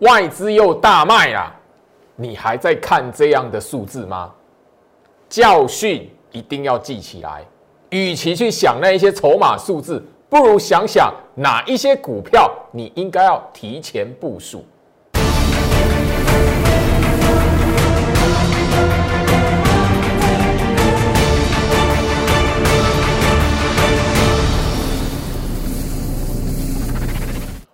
外资又大卖啦，你还在看这样的数字吗？教训一定要记起来。与其去想那一些筹码数字，不如想想哪一些股票你应该要提前部署。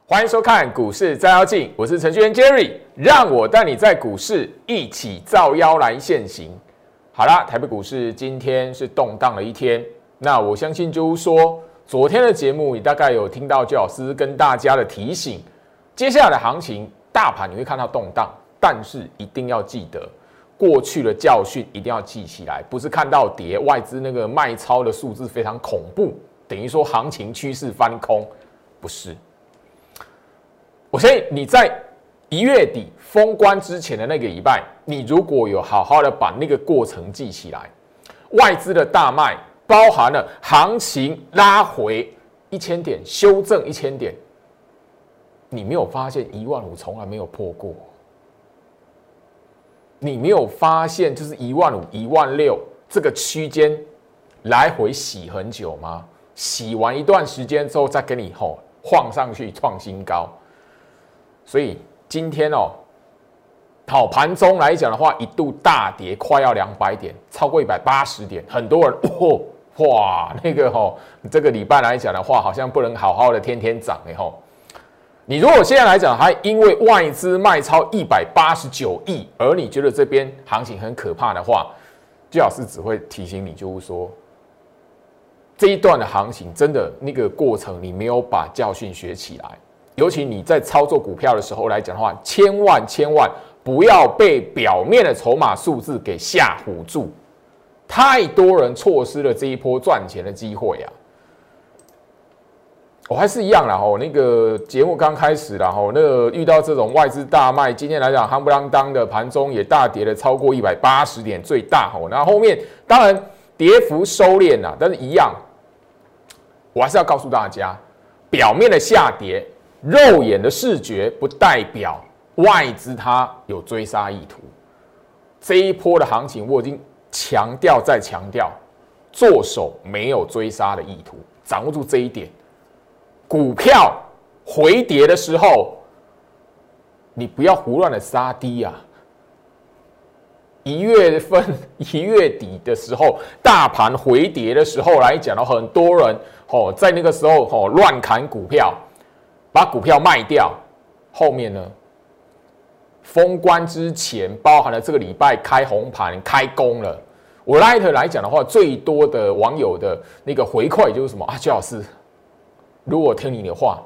欢迎收看股市照妖镜，我是程序员 Jerry，让我带你在股市一起照妖来现行。好啦，台北股市今天是动荡了一天。那我相信就是说，昨天的节目你大概有听到周老师跟大家的提醒，接下来的行情大盘你会看到动荡，但是一定要记得过去的教训一定要记起来，不是看到跌外资那个卖超的数字非常恐怖，等于说行情趋势翻空，不是。我相信你在一月底封关之前的那个礼拜，你如果有好好的把那个过程记起来，外资的大卖。包含了行情拉回一千点，修正一千点，你没有发现一万五从来没有破过？你没有发现就是一万五、一万六这个区间来回洗很久吗？洗完一段时间之后再给你吼晃上去创新高，所以今天哦，好盘中来讲的话，一度大跌快要两百点，超过一百八十点，很多人哦。哇，那个吼，这个礼拜来讲的话，好像不能好好的天天涨哎吼。你如果现在来讲，还因为外资卖超一百八十九亿，而你觉得这边行情很可怕的话，最老师只会提醒你，就是说这一段的行情真的那个过程，你没有把教训学起来。尤其你在操作股票的时候来讲的话，千万千万不要被表面的筹码数字给吓唬住。太多人错失了这一波赚钱的机会啊！我还是一样啦，吼，那个节目刚开始然后那个遇到这种外资大卖，今天来讲夯不啷当的盘中也大跌了超过一百八十点，最大吼。那后面当然跌幅收敛了，但是一样，我还是要告诉大家，表面的下跌，肉眼的视觉不代表外资它有追杀意图。这一波的行情我已经。强调再强调，做手没有追杀的意图，掌握住这一点。股票回跌的时候，你不要胡乱的杀低啊！一月份 一月底的时候，大盘回跌的时候来讲了，很多人哦，在那个时候哦乱砍股票，把股票卖掉。后面呢，封关之前，包含了这个礼拜开红盘开工了。我 Light 来讲的话，最多的网友的那个回馈就是什么啊？邱老师，如果听你的话，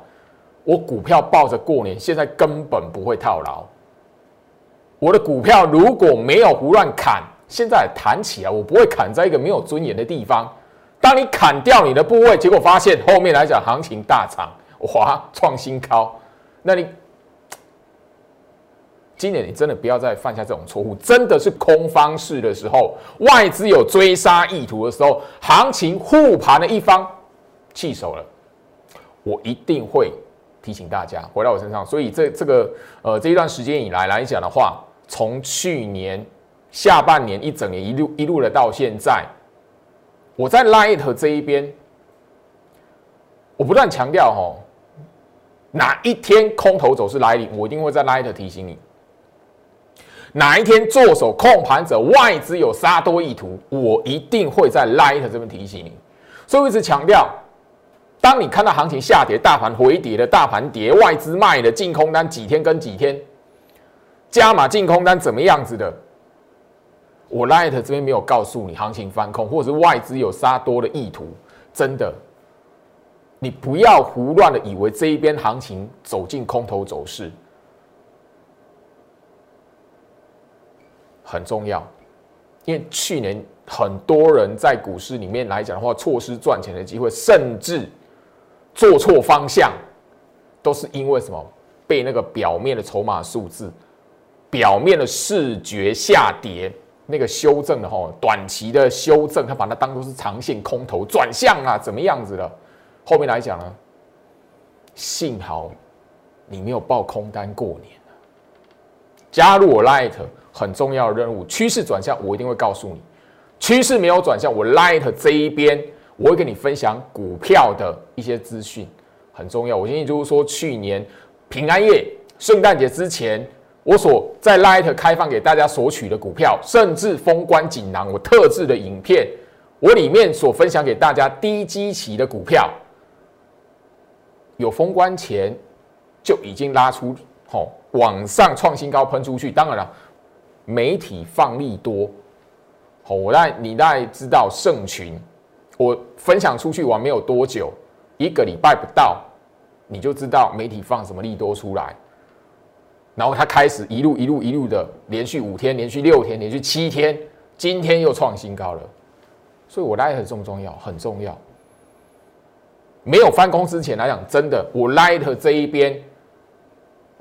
我股票抱着过年，现在根本不会套牢。我的股票如果没有胡乱砍，现在弹起来，我不会砍在一个没有尊严的地方。当你砍掉你的部位，结果发现后面来讲行情大涨，哇，创新高，那你。今年你真的不要再犯下这种错误，真的是空方式的时候，外资有追杀意图的时候，行情护盘的一方弃手了，我一定会提醒大家回到我身上。所以这这个呃这一段时间以来来讲的话，从去年下半年一整年一路一路的到现在，我在 Light 这一边，我不断强调吼，哪一天空头走势来临，我一定会在 Light 提醒你。哪一天做手控盘者外资有杀多意图，我一定会在 Light 这边提醒你。所以我一直强调，当你看到行情下跌、大盘回跌的大盘跌，外资卖的净空单几天跟几天，加码净空单怎么样子的，我 Light 这边没有告诉你行情翻空，或者是外资有杀多的意图，真的，你不要胡乱的以为这一边行情走进空头走势。很重要，因为去年很多人在股市里面来讲的话，错失赚钱的机会，甚至做错方向，都是因为什么？被那个表面的筹码数字、表面的视觉下跌，那个修正的哈，短期的修正，他把它当做是长线空头转向啊，怎么样子的？后面来讲呢，幸好你没有报空单过年加入我 Light 很重要的任务，趋势转向我一定会告诉你，趋势没有转向，我 Light 这一边我会跟你分享股票的一些资讯，很重要。我建议就是说，去年平安夜、圣诞节之前，我所在 Light 开放给大家索取的股票，甚至封关锦囊，我特制的影片，我里面所分享给大家低基期的股票，有封关前就已经拉出。好，往上创新高喷出去，当然了，媒体放利多。好，我大你大概知道盛群，我分享出去完没有多久，一个礼拜不到，你就知道媒体放什么利多出来，然后他开始一路一路一路的连续五天，连续六天，连续七天，今天又创新高了。所以我拉很重重要，很重要。没有翻工之前来讲，真的，我 light 这一边。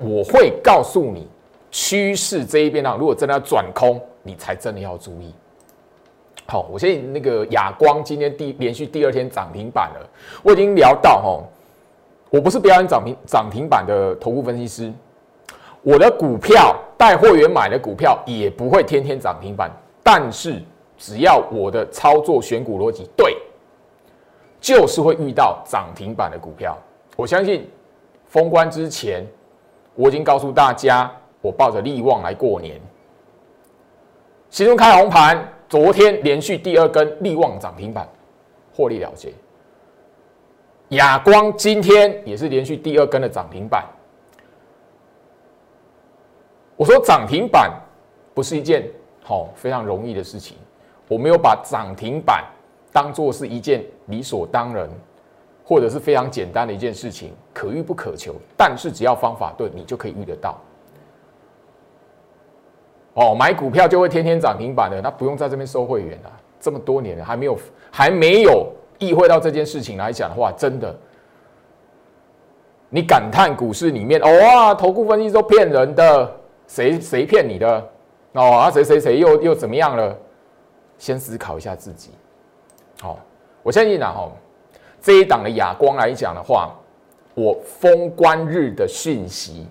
我会告诉你，趋势这一边呢，如果真的要转空，你才真的要注意。好，我现在那个亚光今天第连续第二天涨停板了，我已经聊到哈，我不是表演涨停涨停板的头部分析师，我的股票带货员买的股票也不会天天涨停板，但是只要我的操作选股逻辑对，就是会遇到涨停板的股票。我相信封关之前。我已经告诉大家，我抱着利旺来过年。其中开红盘，昨天连续第二根利旺涨停板，获利了结。亚光今天也是连续第二根的涨停板。我说涨停板不是一件好非常容易的事情，我没有把涨停板当做是一件理所当然。或者是非常简单的一件事情，可遇不可求。但是只要方法对，你就可以遇得到。哦，买股票就会天天涨停板的，那不用在这边收会员了。这么多年了，还没有还没有意会到这件事情来讲的话，真的，你感叹股市里面，哇，投顾分析都骗人的，谁谁骗你的？哦，啊，谁谁谁又又怎么样了？先思考一下自己。好，我相信啊，哈。这一档的哑光来讲的话，我封关日的讯息，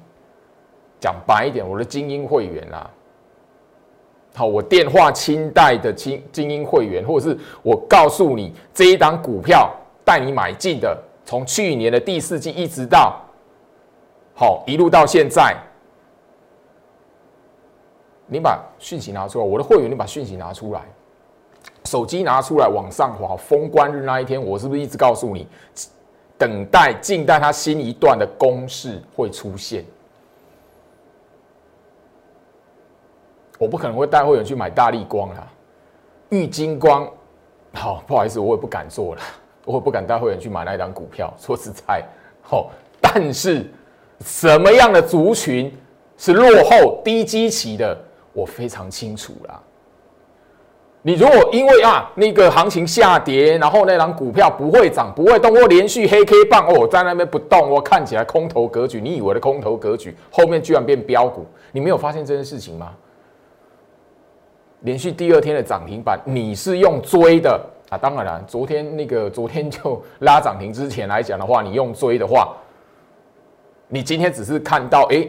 讲白一点，我的精英会员啊，好，我电话清代的精精英会员，或者是我告诉你这一档股票带你买进的，从去年的第四季一直到好一路到现在，你把讯息拿出来，我的会员，你把讯息拿出来。手机拿出来往上滑，封关日那一天，我是不是一直告诉你，等待、静待它新一段的攻势会出现？我不可能会带会员去买大力光啦，玉金光，好，不好意思，我也不敢做了，我也不敢带会员去买那一张股票。说实在，好，但是什么样的族群是落后、低基期的，我非常清楚啦。你如果因为啊那个行情下跌，然后那张股票不会涨不会动，或连续黑 K 棒哦在那边不动，我看起来空头格局，你以为的空头格局，后面居然变标股，你没有发现这件事情吗？连续第二天的涨停板，你是用追的啊？当然了，昨天那个 昨天就拉涨停之前来讲的话，你用追的话，你今天只是看到哎，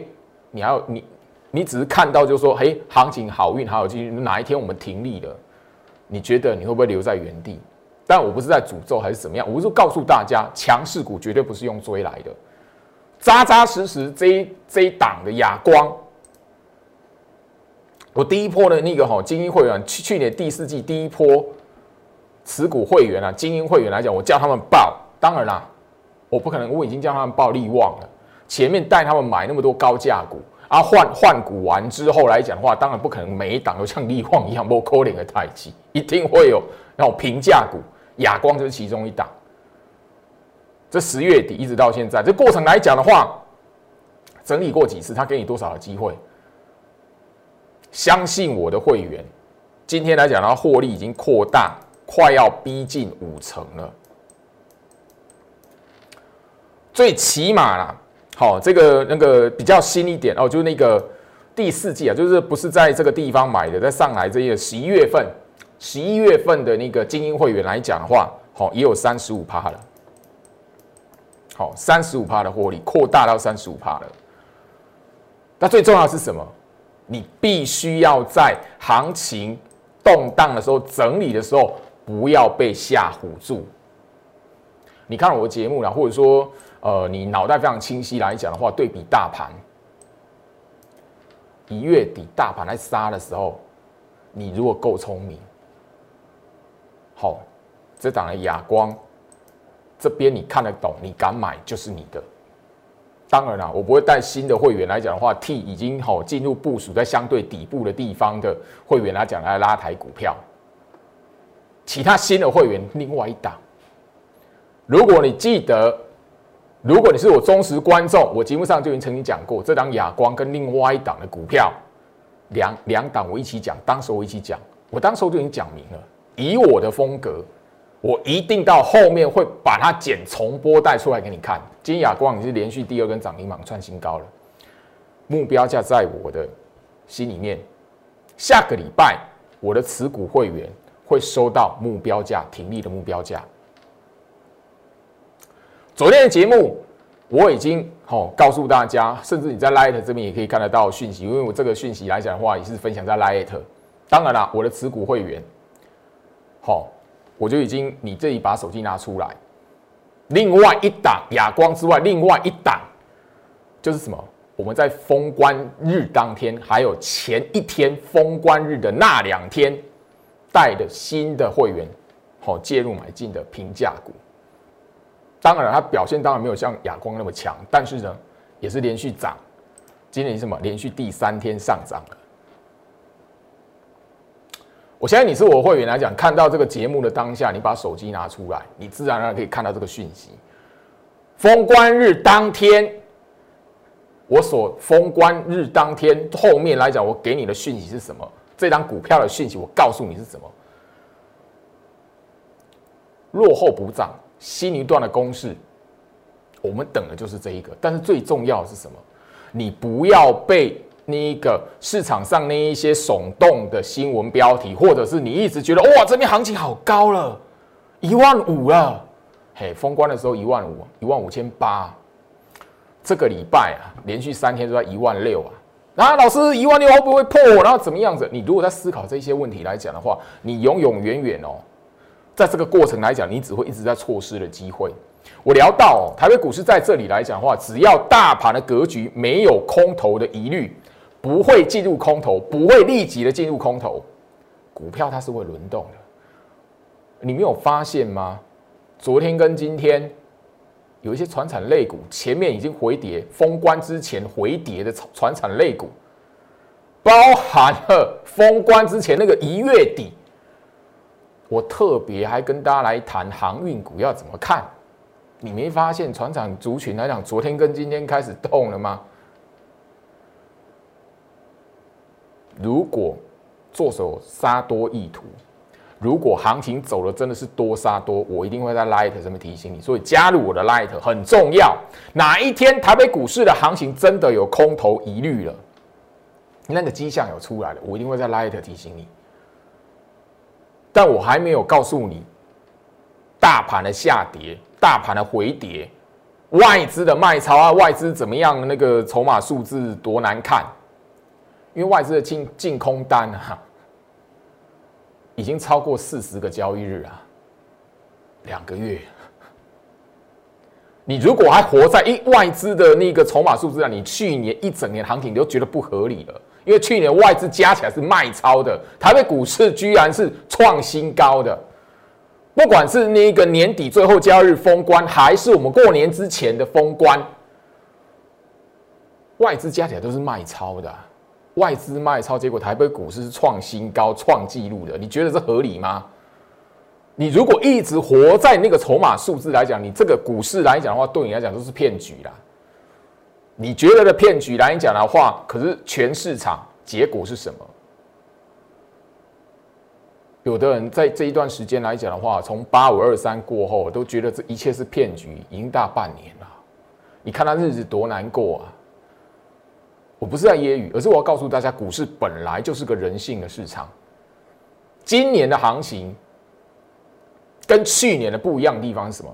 你要你你只是看到就是说，嘿，行情好运还有今哪一天我们停利了？你觉得你会不会留在原地？但我不是在诅咒还是怎么样，我是告诉大家，强势股绝对不是用追来的，扎扎实实这一这一档的哑光。我第一波的那个哈精英会员，去去年第四季第一波持股会员啊，精英会员来讲，我叫他们报，当然啦，我不可能，我已经叫他们报利旺了，前面带他们买那么多高价股。啊，换换股完之后来讲的话，当然不可能每一档都像力旺一样不扣零的太极，一定会有那种平价股，亚光就是其中一档。这十月底一直到现在，这过程来讲的话，整理过几次，他给你多少的机会？相信我的会员，今天来讲的话，获利已经扩大，快要逼近五成了，最起码啦。好，这个那个比较新一点哦，就是那个第四季啊，就是不是在这个地方买的，在上海这个十一月份，十一月份的那个精英会员来讲的话，好也有三十五趴了，好三十五趴的获利扩大到三十五趴了。那最重要是什么？你必须要在行情动荡的时候、整理的时候，不要被吓唬住。你看我的节目了，或者说，呃，你脑袋非常清晰来讲的话，对比大盘，一月底大盘在杀的时候，你如果够聪明，好，这档的哑光，这边你看得懂，你敢买就是你的。当然了，我不会带新的会员来讲的话，替已经好进入部署在相对底部的地方的会员来讲来拉抬股票。其他新的会员另外一档，如果你记得，如果你是我忠实观众，我节目上就已经曾经讲过，这档亚光跟另外一档的股票，两两档我一起讲，当时我一起讲，我当时就已经讲明了，以我的风格。我一定到后面会把它剪重播带出来给你看。今天亚光已经是连续第二根涨停板创新高了，目标价在我的心里面。下个礼拜我的持股会员会收到目标价停利的目标价。昨天的节目我已经好告诉大家，甚至你在 Light 这边也可以看得到讯息，因为我这个讯息来讲的话也是分享在 Light。当然啦，我的持股会员好。我就已经，你这一把手机拿出来，另外一档哑光之外，另外一档就是什么？我们在封关日当天，还有前一天封关日的那两天，带的新的会员，好介入买进的平价股。当然，它表现当然没有像亚光那么强，但是呢，也是连续涨。今年什么？连续第三天上涨。我相信你是我会员来讲，看到这个节目的当下，你把手机拿出来，你自然而然可以看到这个讯息。封关日当天，我所封关日当天后面来讲，我给你的讯息是什么？这张股票的讯息，我告诉你是什么？落后补涨，新一段的公式，我们等的就是这一个。但是最重要的是什么？你不要被。那一个市场上那一些耸动的新闻标题，或者是你一直觉得哇，这边行情好高了，一万五了，嘿，封关的时候一万五，一万五千八，这个礼拜啊，连续三天都在一万六啊，那老师一万六会不会破？然后怎么样子？你如果在思考这些问题来讲的话，你永永远远哦，在这个过程来讲，你只会一直在错失的机会。我聊到哦台北股市在这里来讲的话，只要大盘的格局没有空头的疑虑。不会进入空头，不会立即的进入空头，股票它是会轮动的。你没有发现吗？昨天跟今天有一些船产类股前面已经回跌，封关之前回跌的船产类股，包含了封关之前那个一月底，我特别还跟大家来谈航运股要怎么看。你没发现船厂族群来讲，昨天跟今天开始动了吗？如果做手杀多意图，如果行情走了真的是多杀多，我一定会在 Light 上面提醒你。所以加入我的 Light 很重要。哪一天台北股市的行情真的有空头疑虑了，那个迹象有出来了，我一定会在 Light 提醒你。但我还没有告诉你，大盘的下跌、大盘的回跌、外资的卖超啊，外资怎么样？那个筹码数字多难看。因为外资的净净空单啊，已经超过四十个交易日啊，两个月。你如果还活在一外资的那个筹码数字啊，你去年一整年行情你都觉得不合理了。因为去年外资加起来是卖超的，台北股市居然是创新高的。不管是那个年底最后交易日封关，还是我们过年之前的封关，外资加起来都是卖超的。外资卖超，结果台北股市是创新高、创纪录的，你觉得这合理吗？你如果一直活在那个筹码数字来讲，你这个股市来讲的话，对你来讲都是骗局啦。你觉得的骗局来讲的话，可是全市场结果是什么？有的人在这一段时间来讲的话，从八五二三过后，都觉得这一切是骗局，已经大半年了。你看他日子多难过啊！我不是在揶揄，而是我要告诉大家，股市本来就是个人性的市场。今年的行情跟去年的不一样的地方是什么？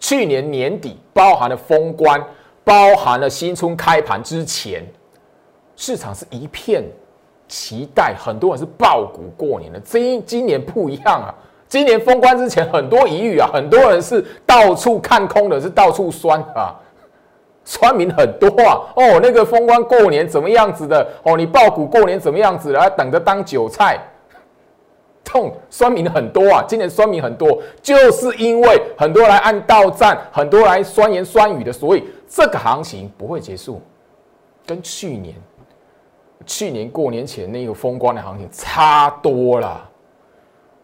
去年年底包含了封关，包含了新春开盘之前，市场是一片期待，很多人是爆股过年的。今今年不一样啊，今年封关之前很多疑虑啊，很多人是到处看空的，是到处酸啊，酸民很多啊。哦，那个封关过年怎么样子的？哦，你爆股过年怎么样子的？等着当韭菜。痛，酸民很多啊！今年酸民很多，就是因为很多来按到站，很多来酸言酸语的，所以这个行情不会结束，跟去年、去年过年前那个风光的行情差多了。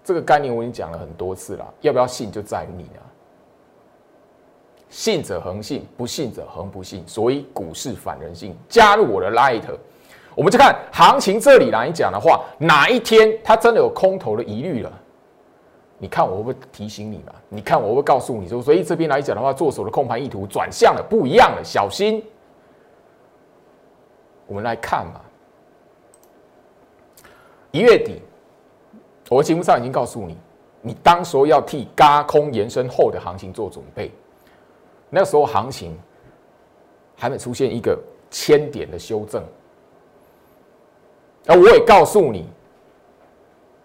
这个概念我已经讲了很多次了，要不要信就在于你了。信者恒信，不信者恒不信。所以股市反人性，加入我的 Light。我们就看行情这里来讲的话，哪一天它真的有空头的疑虑了？你看我会不会提醒你嘛？你看我会告诉你说，所以这边来讲的话，做手的控盘意图转向了，不一样了，小心。我们来看嘛，一月底，我节目上已经告诉你，你当时候要替嘎空延伸后的行情做准备。那时候行情还没出现一个千点的修正。那我也告诉你，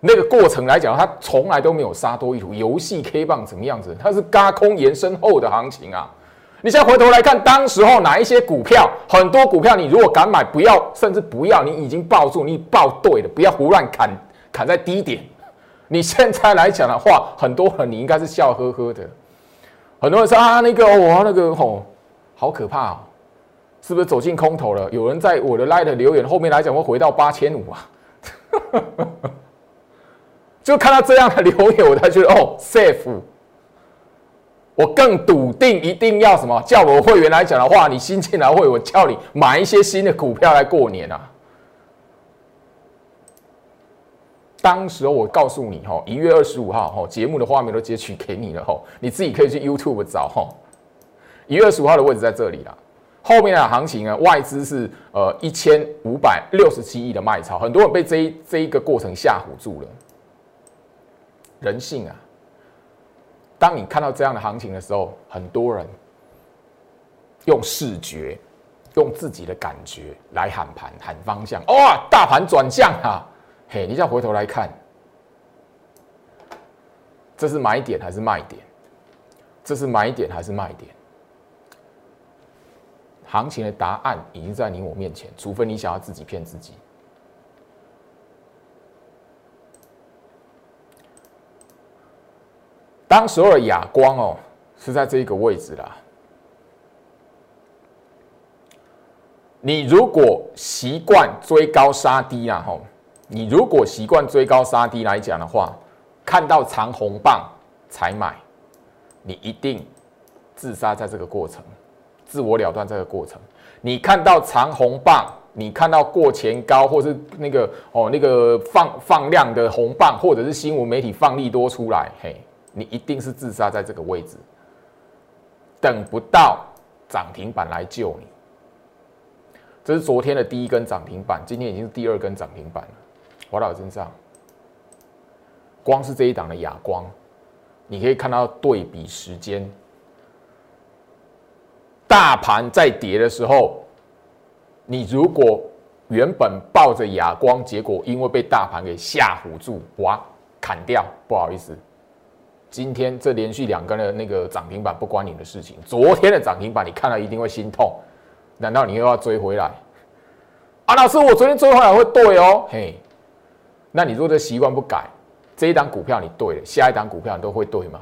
那个过程来讲，它从来都没有杀多一图。游戏 K 棒怎么样子？它是嘎空延伸后的行情啊！你现在回头来看，当时候哪一些股票，很多股票，你如果敢买，不要，甚至不要，你已经抱住，你抱对了，不要胡乱砍，砍在低点。你现在来讲的话，很多人你应该是笑呵呵的。很多人说啊，那个我那个吼，好可怕哦。是不是走进空头了？有人在我的 Light 留言后面来讲会回到八千五啊？就看到这样的留言，我才觉得哦，safe。我更笃定一定要什么？叫我会员来讲的话，你新进来会，我叫你买一些新的股票来过年啊。当时我告诉你哈，一月二十五号哈，节目的画面都截取给你了哈，你自己可以去 YouTube 找哈。一月二十五号的位置在这里了。后面的行情呢？外资是呃一千五百六十七亿的卖超，很多人被这一这一个过程吓唬住了。人性啊！当你看到这样的行情的时候，很多人用视觉、用自己的感觉来喊盘、喊方向。哇，大盘转向啊！嘿，你再回头来看，这是买点还是卖点？这是买点还是卖点？行情的答案已经在你我面前，除非你想要自己骗自己。当时候的哑光哦，是在这个位置啦。你如果习惯追高杀低啊，吼，你如果习惯追高杀低来讲的话，看到长红棒才买，你一定自杀在这个过程。自我了断这个过程，你看到长红棒，你看到过前高，或是那个哦那个放放量的红棒，或者是新闻媒体放利多出来，嘿，你一定是自杀在这个位置，等不到涨停板来救你。这是昨天的第一根涨停板，今天已经是第二根涨停板了。华老身上，光是这一档的哑光，你可以看到对比时间。大盘在跌的时候，你如果原本抱着哑光，结果因为被大盘给吓唬住，哇，砍掉，不好意思。今天这连续两根的那个涨停板不关你的事情，昨天的涨停板你看了一定会心痛，难道你又要追回来？啊，老师，我昨天追回来会对哦，嘿，那你如果这习惯不改，这一档股票你对了，下一档股票你都会对吗？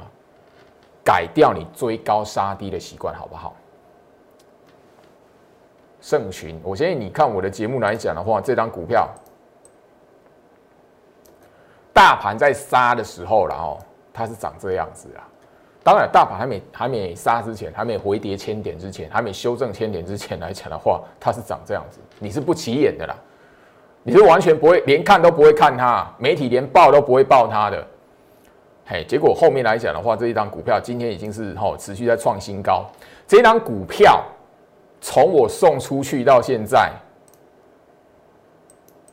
改掉你追高杀低的习惯好不好？盛群，我建议你看我的节目来讲的话，这张股票，大盘在杀的时候，然后它是长这样子啊。当然，大盘还没还没杀之前，还没回跌千点之前，还没修正千点之前来讲的话，它是长这样子。你是不起眼的啦，你是完全不会连看都不会看它，媒体连报都不会报它的。嘿，结果后面来讲的话，这一张股票今天已经是哈持续在创新高，这张股票。从我送出去到现在，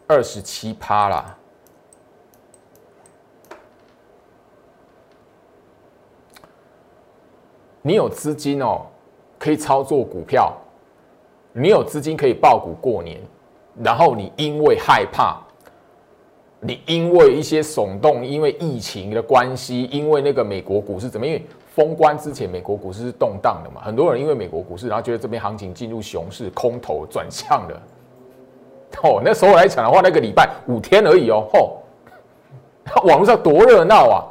二十七趴啦。你有资金哦，可以操作股票，你有资金可以爆股过年，然后你因为害怕你因为一些耸动，因为疫情的关系，因为那个美国股市怎么？因为封关之前，美国股市是动荡的嘛，很多人因为美国股市，然后觉得这边行情进入熊市，空头转向了。哦，那时候来讲的话，那个礼拜五天而已哦，吼，网络上多热闹啊，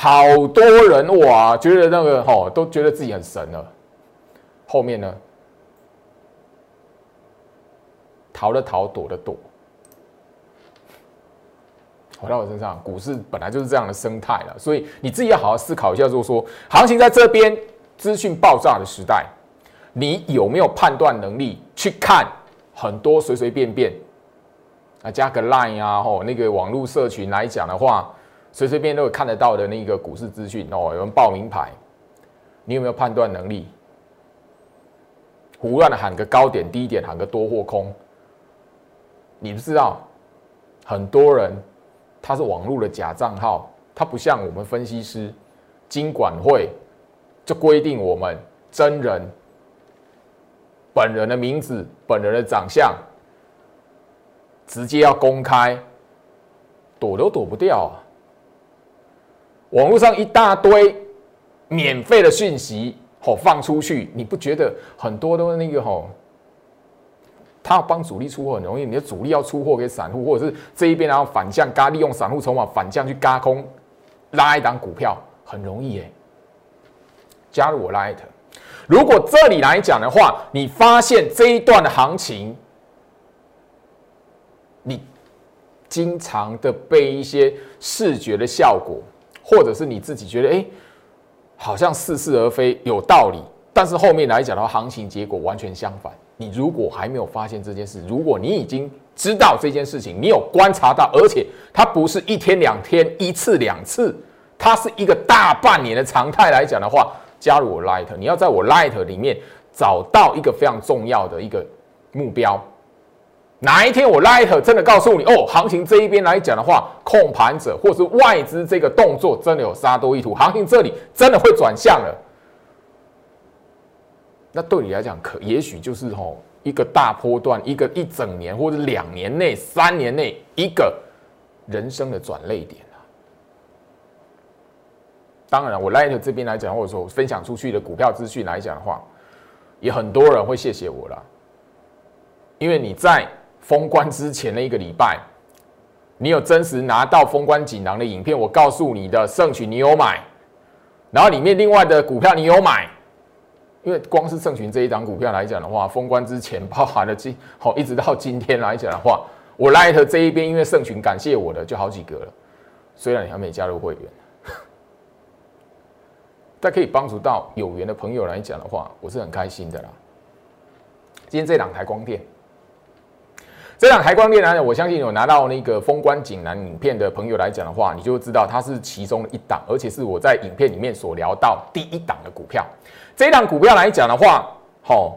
好多人哇，觉得那个吼都觉得自己很神了。后面呢，逃的逃，躲的躲。回到我身上，股市本来就是这样的生态了，所以你自己要好好思考一下，就是说，行情在这边资讯爆炸的时代，你有没有判断能力去看很多随随便便啊，加个 Line 啊，吼，那个网络社群来讲的话，随随便都有看得到的那个股市资讯哦，有人报名牌，你有没有判断能力？胡乱的喊个高点低点，喊个多或空，你不知道，很多人。他是网络的假账号，他不像我们分析师，金管会就规定我们真人本人的名字、本人的长相，直接要公开，躲都躲不掉啊！网络上一大堆免费的讯息，吼放出去，你不觉得很多都那个吼？他要帮主力出货很容易，你的主力要出货给散户，或者是这一边然后反向嘎，利用散户筹码反向去嘎空，拉一档股票很容易耶。加入我 Light，如果这里来讲的话，你发现这一段的行情，你经常的被一些视觉的效果，或者是你自己觉得哎，好像似是而非，有道理，但是后面来讲的话，行情结果完全相反。你如果还没有发现这件事，如果你已经知道这件事情，你有观察到，而且它不是一天两天、一次两次，它是一个大半年的常态来讲的话，加入我 Light，你要在我 Light 里面找到一个非常重要的一个目标。哪一天我 Light 真的告诉你，哦，行情这一边来讲的话，控盘者或是外资这个动作真的有杀多意图，行情这里真的会转向了。那对你来讲，可也许就是吼一个大波段，一个一整年或者两年内、三年内一个人生的转泪点啊。当然，我 Light 这边来讲，或者说分享出去的股票资讯来讲的话，也很多人会谢谢我了，因为你在封关之前的一个礼拜，你有真实拿到封关锦囊的影片，我告诉你的盛群你有买，然后里面另外的股票你有买。因为光是盛群这一档股票来讲的话，封关之前包含了今 好一直到今天来讲的话，我 Light 这一边因为盛群感谢我的就好几个了，虽然你还没加入会员，但可以帮助到有缘的朋友来讲的话，我是很开心的啦。今天这两台光电，这两台光电呢，我相信有拿到那个封关锦囊影片的朋友来讲的话，你就知道它是其中的一档，而且是我在影片里面所聊到第一档的股票。这档股票来讲的话，好，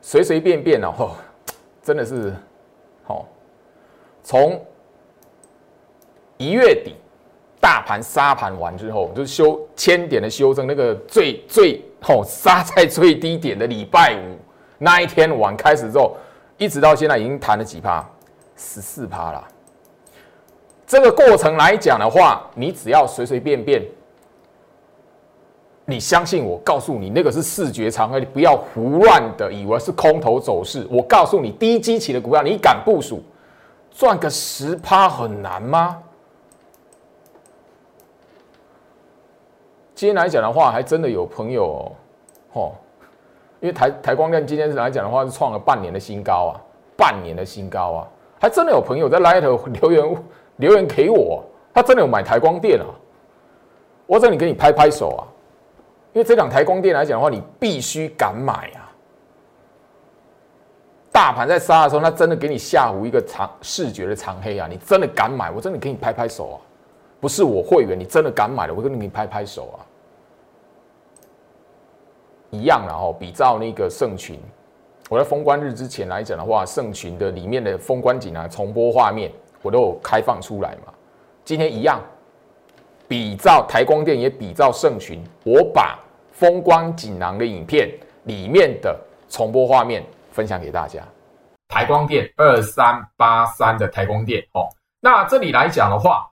随随便便哦，真的是，好，从一月底大盘杀盘完之后，就是修千点的修正，那个最最吼杀在最低点的礼拜五那一天晚开始之后，一直到现在已经弹了几趴，十四趴了。这个过程来讲的话，你只要随随便便。你相信我，告诉你那个是视觉常态，你不要胡乱的以为是空头走势。我告诉你，低基期的股票，你敢部署赚个十趴很难吗？今天来讲的话，还真的有朋友哦，因为台台光电今天来讲的话是创了半年的新高啊，半年的新高啊，还真的有朋友在 Light 留言留言给我，他真的有买台光电啊，我这里给你拍拍手啊。因为这两台光电来讲的话，你必须敢买啊！大盘在杀的时候，他真的给你吓唬一个长视觉的长黑啊！你真的敢买，我真的给你拍拍手啊！不是我会员，你真的敢买了，我跟你给你拍拍手啊！一样然后比照那个圣群，我在封关日之前来讲的话，圣群的里面的封关锦啊，重播画面我都有开放出来嘛。今天一样。比照台光电也比照盛群，我把风光锦囊的影片里面的重播画面分享给大家。台光电二三八三的台光电哦，那这里来讲的话，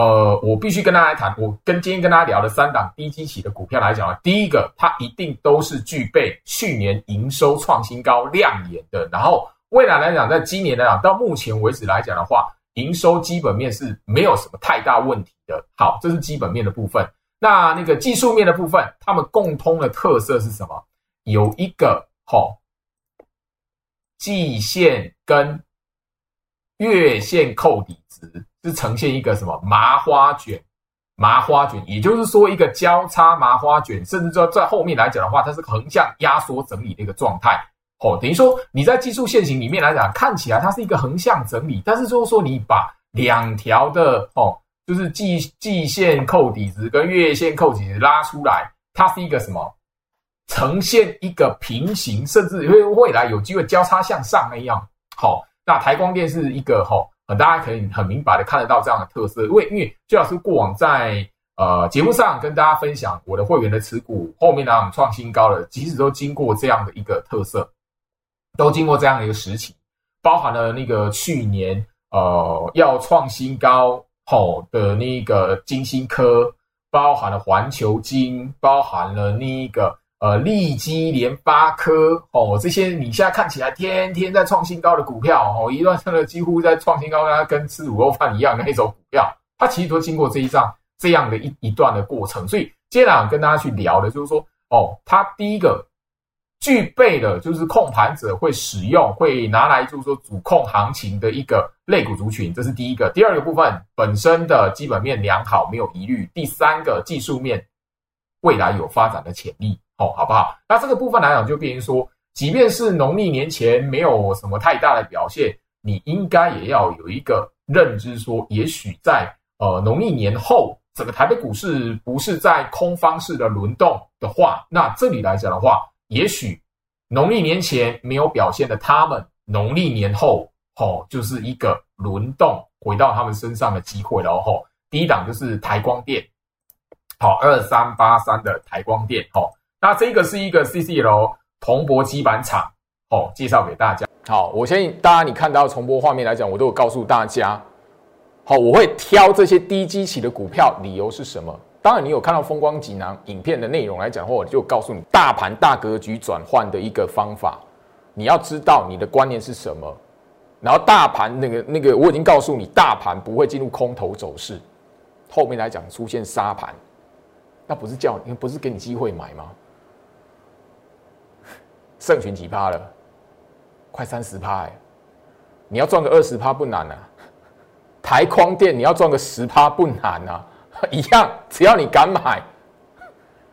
呃，我必须跟大家谈，我跟今天跟大家聊的三档低基企的股票来讲啊，第一个它一定都是具备去年营收创新高亮眼的，然后未来来讲，在今年来讲，到目前为止来讲的话，营收基本面是没有什么太大问题的。好，这是基本面的部分。那那个技术面的部分，他们共通的特色是什么？有一个好季线跟月线扣底值是呈现一个什么麻花卷？麻花卷，也就是说一个交叉麻花卷，甚至说在后面来讲的话，它是横向压缩整理的一个状态。哦，等于说你在技术线型里面来讲，看起来它是一个横向整理，但是就是说你把两条的哦。就是季季线扣底值跟月线扣底值拉出来，它是一个什么？呈现一个平行，甚至会未来有机会交叉向上那样。好，那台光电是一个哈，大家可以很明白的看得到这样的特色。因为因为最老师过往在呃节目上跟大家分享我的会员的持股后面呢我们创新高了，即使都经过这样的一个特色，都经过这样的一个时期，包含了那个去年呃要创新高。好的那个金星科，包含了环球金，包含了那个呃利基联发科，哦，这些你现在看起来天天在创新高的股票，哦，一段上的几乎在创新高，跟吃卤肉饭一样的那种股票，它其实都经过这一仗这样的一一段的过程，所以接下来跟大家去聊的就是说，哦，它第一个。具备的就是控盘者会使用、会拿来就是说主控行情的一个类股族群，这是第一个。第二个部分本身的基本面良好，没有疑虑。第三个技术面未来有发展的潜力，哦，好不好？那这个部分来讲，就变成说，即便是农历年前没有什么太大的表现，你应该也要有一个认知，说也许在呃农历年后，整个台北股市不是在空方式的轮动的话，那这里来讲的话。也许农历年前没有表现的他们，农历年后吼就是一个轮动回到他们身上的机会了吼。第一档就是台光电，好二三八三的台光电吼。那这个是一个 CCL 铜箔基板厂哦，介绍给大家。好，我相信大家你看到重播画面来讲，我都有告诉大家，好，我会挑这些低基期的股票，理由是什么？当然，你有看到风光锦囊影片的内容来讲，或我就告诉你大盘大格局转换的一个方法。你要知道你的观念是什么，然后大盘那个那个，我已经告诉你，大盘不会进入空头走势，后面来讲出现杀盘，那不是叫你不是给你机会买吗？胜群几趴了？快三十趴哎！你要赚个二十趴不难啊，台框店你要赚个十趴不难啊。一样，只要你敢买，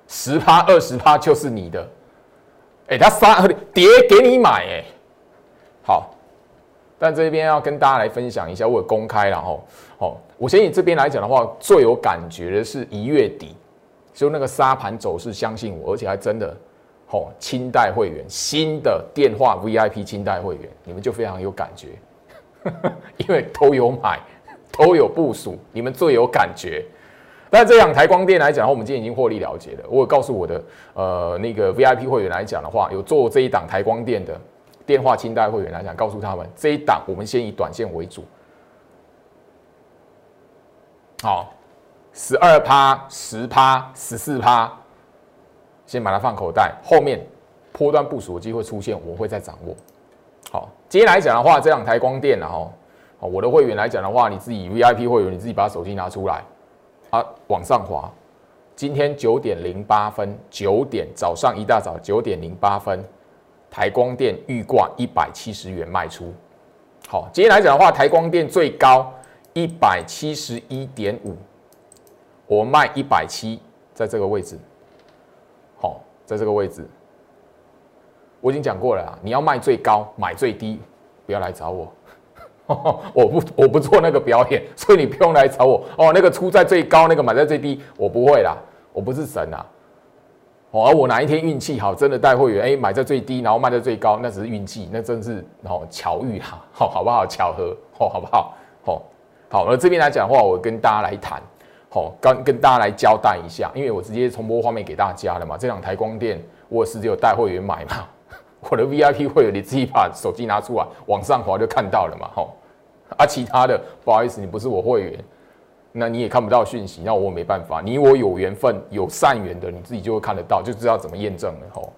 十趴二十趴就是你的。哎，他杀跌给你买，哎，好。但这边要跟大家来分享一下，我有公开了哈。哦，我相信这边来讲的话，最有感觉的是一月底，就那个沙盘走势，相信我，而且还真的，哦，清代会员新的电话 VIP 清代会员，你们就非常有感觉，因为都有买，都有部署，你们最有感觉。但这两台光电来讲，我们今天已经获利了结了。我告诉我的呃那个 VIP 会员来讲的话，有做这一档台光电的电话清代会员来讲，告诉他们这一档我们先以短线为主。好，十二趴、十趴、十四趴，先把它放口袋，后面波段部署的机会出现，我会再掌握。好，今天来讲的话，这两台光电然后，我的会员来讲的话，你自己 VIP 会员，你自己把手机拿出来。啊，往上滑，今天九点零八分，九点早上一大早九点零八分，台光电预挂一百七十元卖出。好，今天来讲的话，台光电最高一百七十一点五，我卖一百七，在这个位置。在这个位置，我已经讲过了啊，你要卖最高，买最低，不要来找我。我不我不做那个表演，所以你不用来找我哦。那个出在最高，那个买在最低，我不会啦，我不是神啊。哦，而我哪一天运气好，真的带会员哎买在最低，然后卖在最高，那只是运气，那真是哦巧遇哈，好好不好？巧合哦，好不好？哦，好。而这边来讲的话，我跟大家来谈，好，跟跟大家来交代一下，因为我直接重播画面给大家了嘛。这两台光电，我是只有带会员买嘛。我的 VIP 会员，你自己把手机拿出来，往上滑就看到了嘛，吼。啊，其他的不好意思，你不是我会员，那你也看不到讯息，那我没办法。你我有缘分，有善缘的，你自己就会看得到，就知道怎么验证了吼。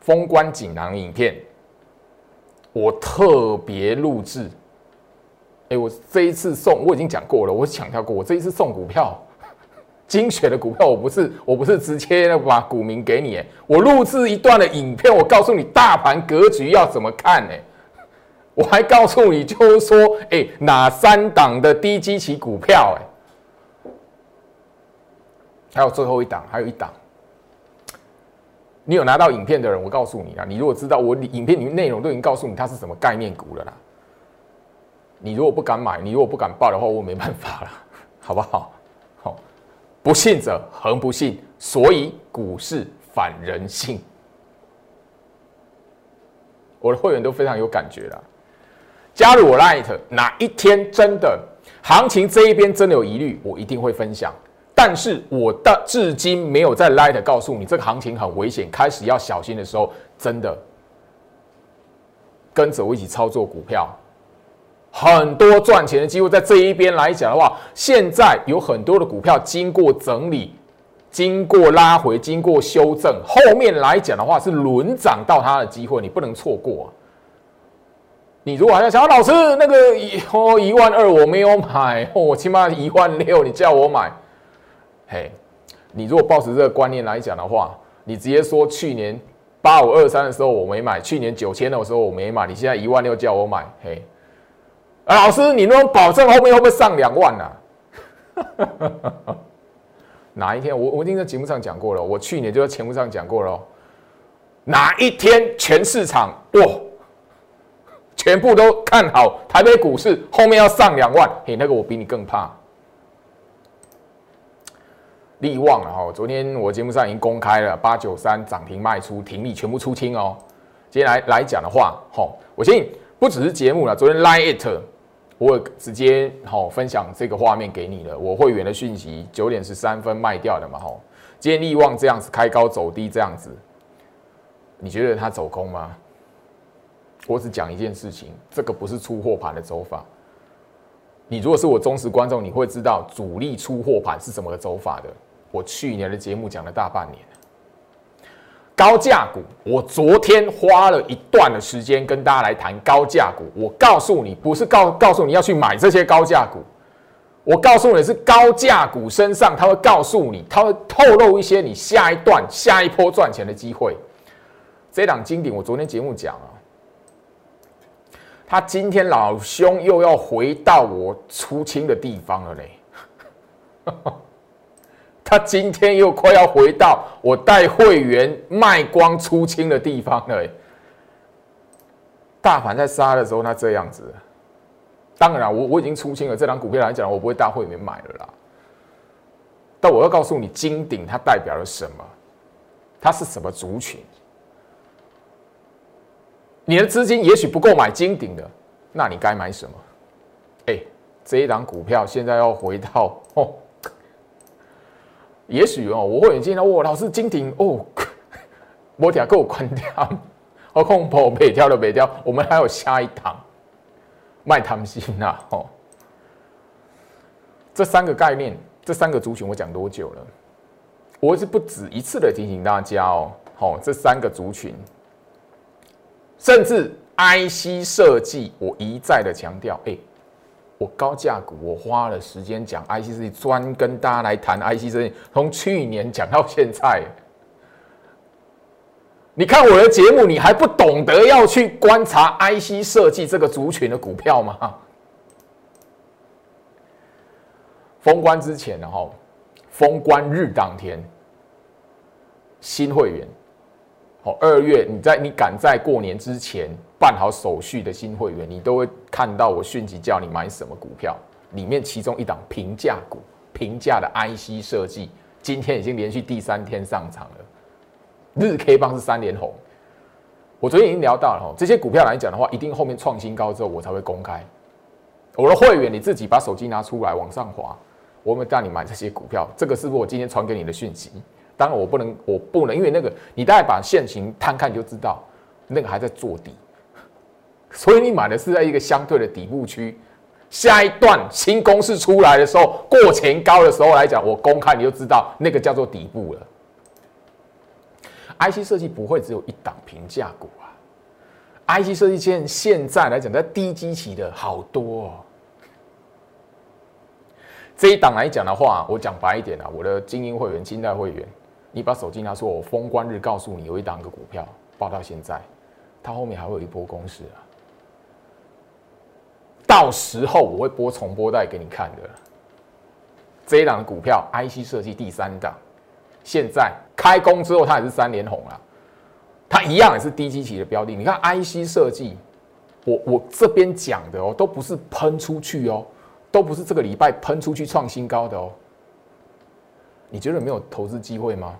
封关锦囊影片，我特别录制。哎，我这一次送我已经讲过了，我强调过，我这一次送股票，精选的股票，我不是我不是直接把股民给你，我录制一段的影片，我告诉你大盘格局要怎么看呢？我还告诉你，就是说，哎，哪三档的低基期股票，哎，还有最后一档，还有一档。你有拿到影片的人，我告诉你啊，你如果知道我影片里面内容都已经告诉你它是什么概念股了啦。你如果不敢买，你如果不敢报的话，我没办法了，好不好？好，不信者恒不信，所以股市反人性。我的会员都非常有感觉了，加入我 Light，哪一天真的行情这一边真的有疑虑，我一定会分享。但是我的至今没有在 Light 告诉你这个行情很危险，开始要小心的时候，真的跟着我一起操作股票，很多赚钱的机会在这一边来讲的话，现在有很多的股票经过整理、经过拉回、经过修正，后面来讲的话是轮涨到它的机会，你不能错过。你如果还要想，老师那个哦一万二我没有买，我起码一万六，你叫我买。嘿，你如果抱持这个观念来讲的话，你直接说去年八五二三的时候我没买，去年九千的时候我没买，你现在一万六叫我买，嘿，啊老师，你能保证后面会不会上两万呢？哪一天我我已经在节目上讲过了，我去年就在节目上讲过了，哪一天全市场哇，全部都看好台北股市后面要上两万，嘿，那个我比你更怕。利旺了哈，昨天我节目上已经公开了八九三涨停卖出，停利全部出清哦。今天来来讲的话，吼，我相信不只是节目了，昨天 Line It 我直接吼分享这个画面给你了，我会员的讯息九点十三分卖掉的嘛吼。今天利旺这样子开高走低这样子，你觉得它走空吗？我只讲一件事情，这个不是出货盘的走法。你如果是我忠实观众，你会知道主力出货盘是怎么个走法的。我去年的节目讲了大半年高价股，我昨天花了一段的时间跟大家来谈高价股。我告诉你，不是告告诉你要去买这些高价股，我告诉你是高价股身上，他会告诉你，他会透露一些你下一段、下一波赚钱的机会。这档经典，我昨天节目讲了，他今天老兄又要回到我出清的地方了嘞。他今天又快要回到我带会员卖光出清的地方了。大盘在杀的时候，他这样子。当然，我我已经出清了这张股票来讲，我不会大会员买了啦。但我要告诉你，金鼎它代表了什么？它是什么族群？你的资金也许不够买金鼎的，那你该买什么？哎，这一档股票现在要回到哦。也许哦，我会很惊讶哇！老师金鼎哦，摩天给我关掉，何况我北跳的北跳，我们还有下一堂卖糖心呐！哦，这三个概念，这三个族群，我讲多久了？我是不止一次的提醒大家哦，好，这三个族群，甚至 IC 设计，我一再的强调，哎。我高价股，我花了时间讲 IC 设计，专跟大家来谈 IC 设计，从去年讲到现在。你看我的节目，你还不懂得要去观察 IC 设计这个族群的股票吗？封关之前，然后封关日当天，新会员。好，二月你在你赶在过年之前办好手续的新会员，你都会看到我讯息叫你买什么股票，里面其中一档平价股，平价的 IC 设计，今天已经连续第三天上场了，日 K 棒是三连红。我昨天已经聊到了哈，这些股票来讲的话，一定后面创新高之后我才会公开。我的会员你自己把手机拿出来往上滑，我们带你买这些股票，这个是不是我今天传给你的讯息？当然我不能，我不能，因为那个你大概把现行摊开你就知道，那个还在做底，所以你买的是在一个相对的底部区。下一段新公式出来的时候，过前高的时候来讲，我公开你就知道那个叫做底部了。IC 设计不会只有一档平价股啊，IC 设计现现在来讲在低基期的好多。哦。这一档来讲的话，我讲白一点啊，我的精英会员、金代会员，你把手机拿出，我封关日告诉你有一档个股票报到现在，它后面还会有一波公式啊。到时候我会播重播带给你看的。这一档的股票，IC 设计第三档，现在开工之后它也是三连红啊，它一样也是低基期的标的。你看 IC 设计，我我这边讲的哦，都不是喷出去哦，都不是这个礼拜喷出去创新高的哦。你觉得没有投资机会吗？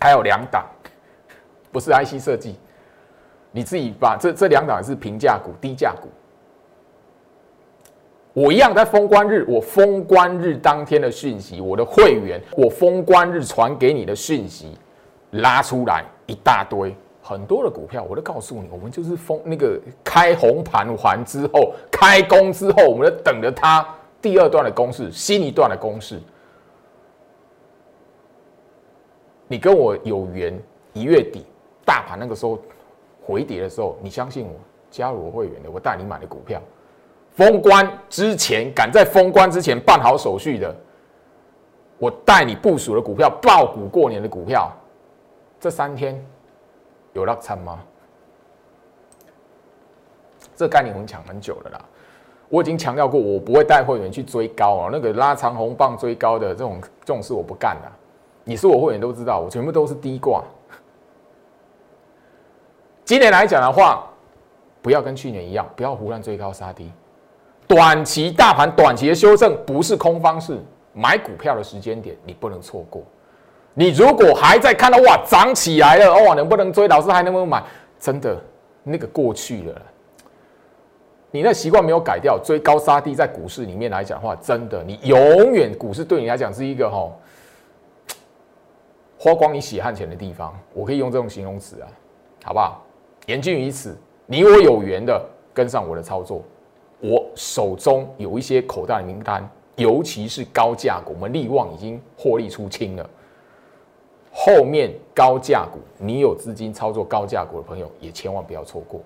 还有两档，不是 IC 设计，你自己把这这两档是平价股、低价股。我一样在封关日，我封关日当天的讯息，我的会员，我封关日传给你的讯息，拉出来一大堆，很多的股票，我都告诉你，我们就是封那个开红盘完之后，开工之后，我们就等着它第二段的公式，新一段的公式。你跟我有缘，一月底大盘那个时候回跌的时候，你相信我，加入我会员的，我带你买的股票。封关之前，赶在封关之前办好手续的，我带你部署的股票，爆股过年的股票，这三天有落差吗？这概念我们讲很久了啦，我已经强调过，我不会带会员去追高啊，那个拉长红棒追高的这种这种事我不干的。你是我会员都知道，我全部都是低挂。今年来讲的话，不要跟去年一样，不要胡乱追高杀低。短期大盘短期的修正不是空方式，买股票的时间点你不能错过。你如果还在看到哇涨起来了哦，能不能追？老师还能不能买？真的那个过去了，你那习惯没有改掉，追高杀低在股市里面来讲的话，真的你永远股市对你来讲是一个哈花光你血汗钱的地方。我可以用这种形容词啊，好不好？言尽于此，你我有缘的跟上我的操作。我手中有一些口袋名单，尤其是高价股，我们利旺已经获利出清了。后面高价股，你有资金操作高价股的朋友，也千万不要错过。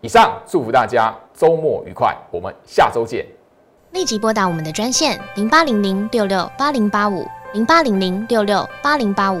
以上祝福大家周末愉快，我们下周见。立即拨打我们的专线零八零零六六八零八五。零八零零六六八零八五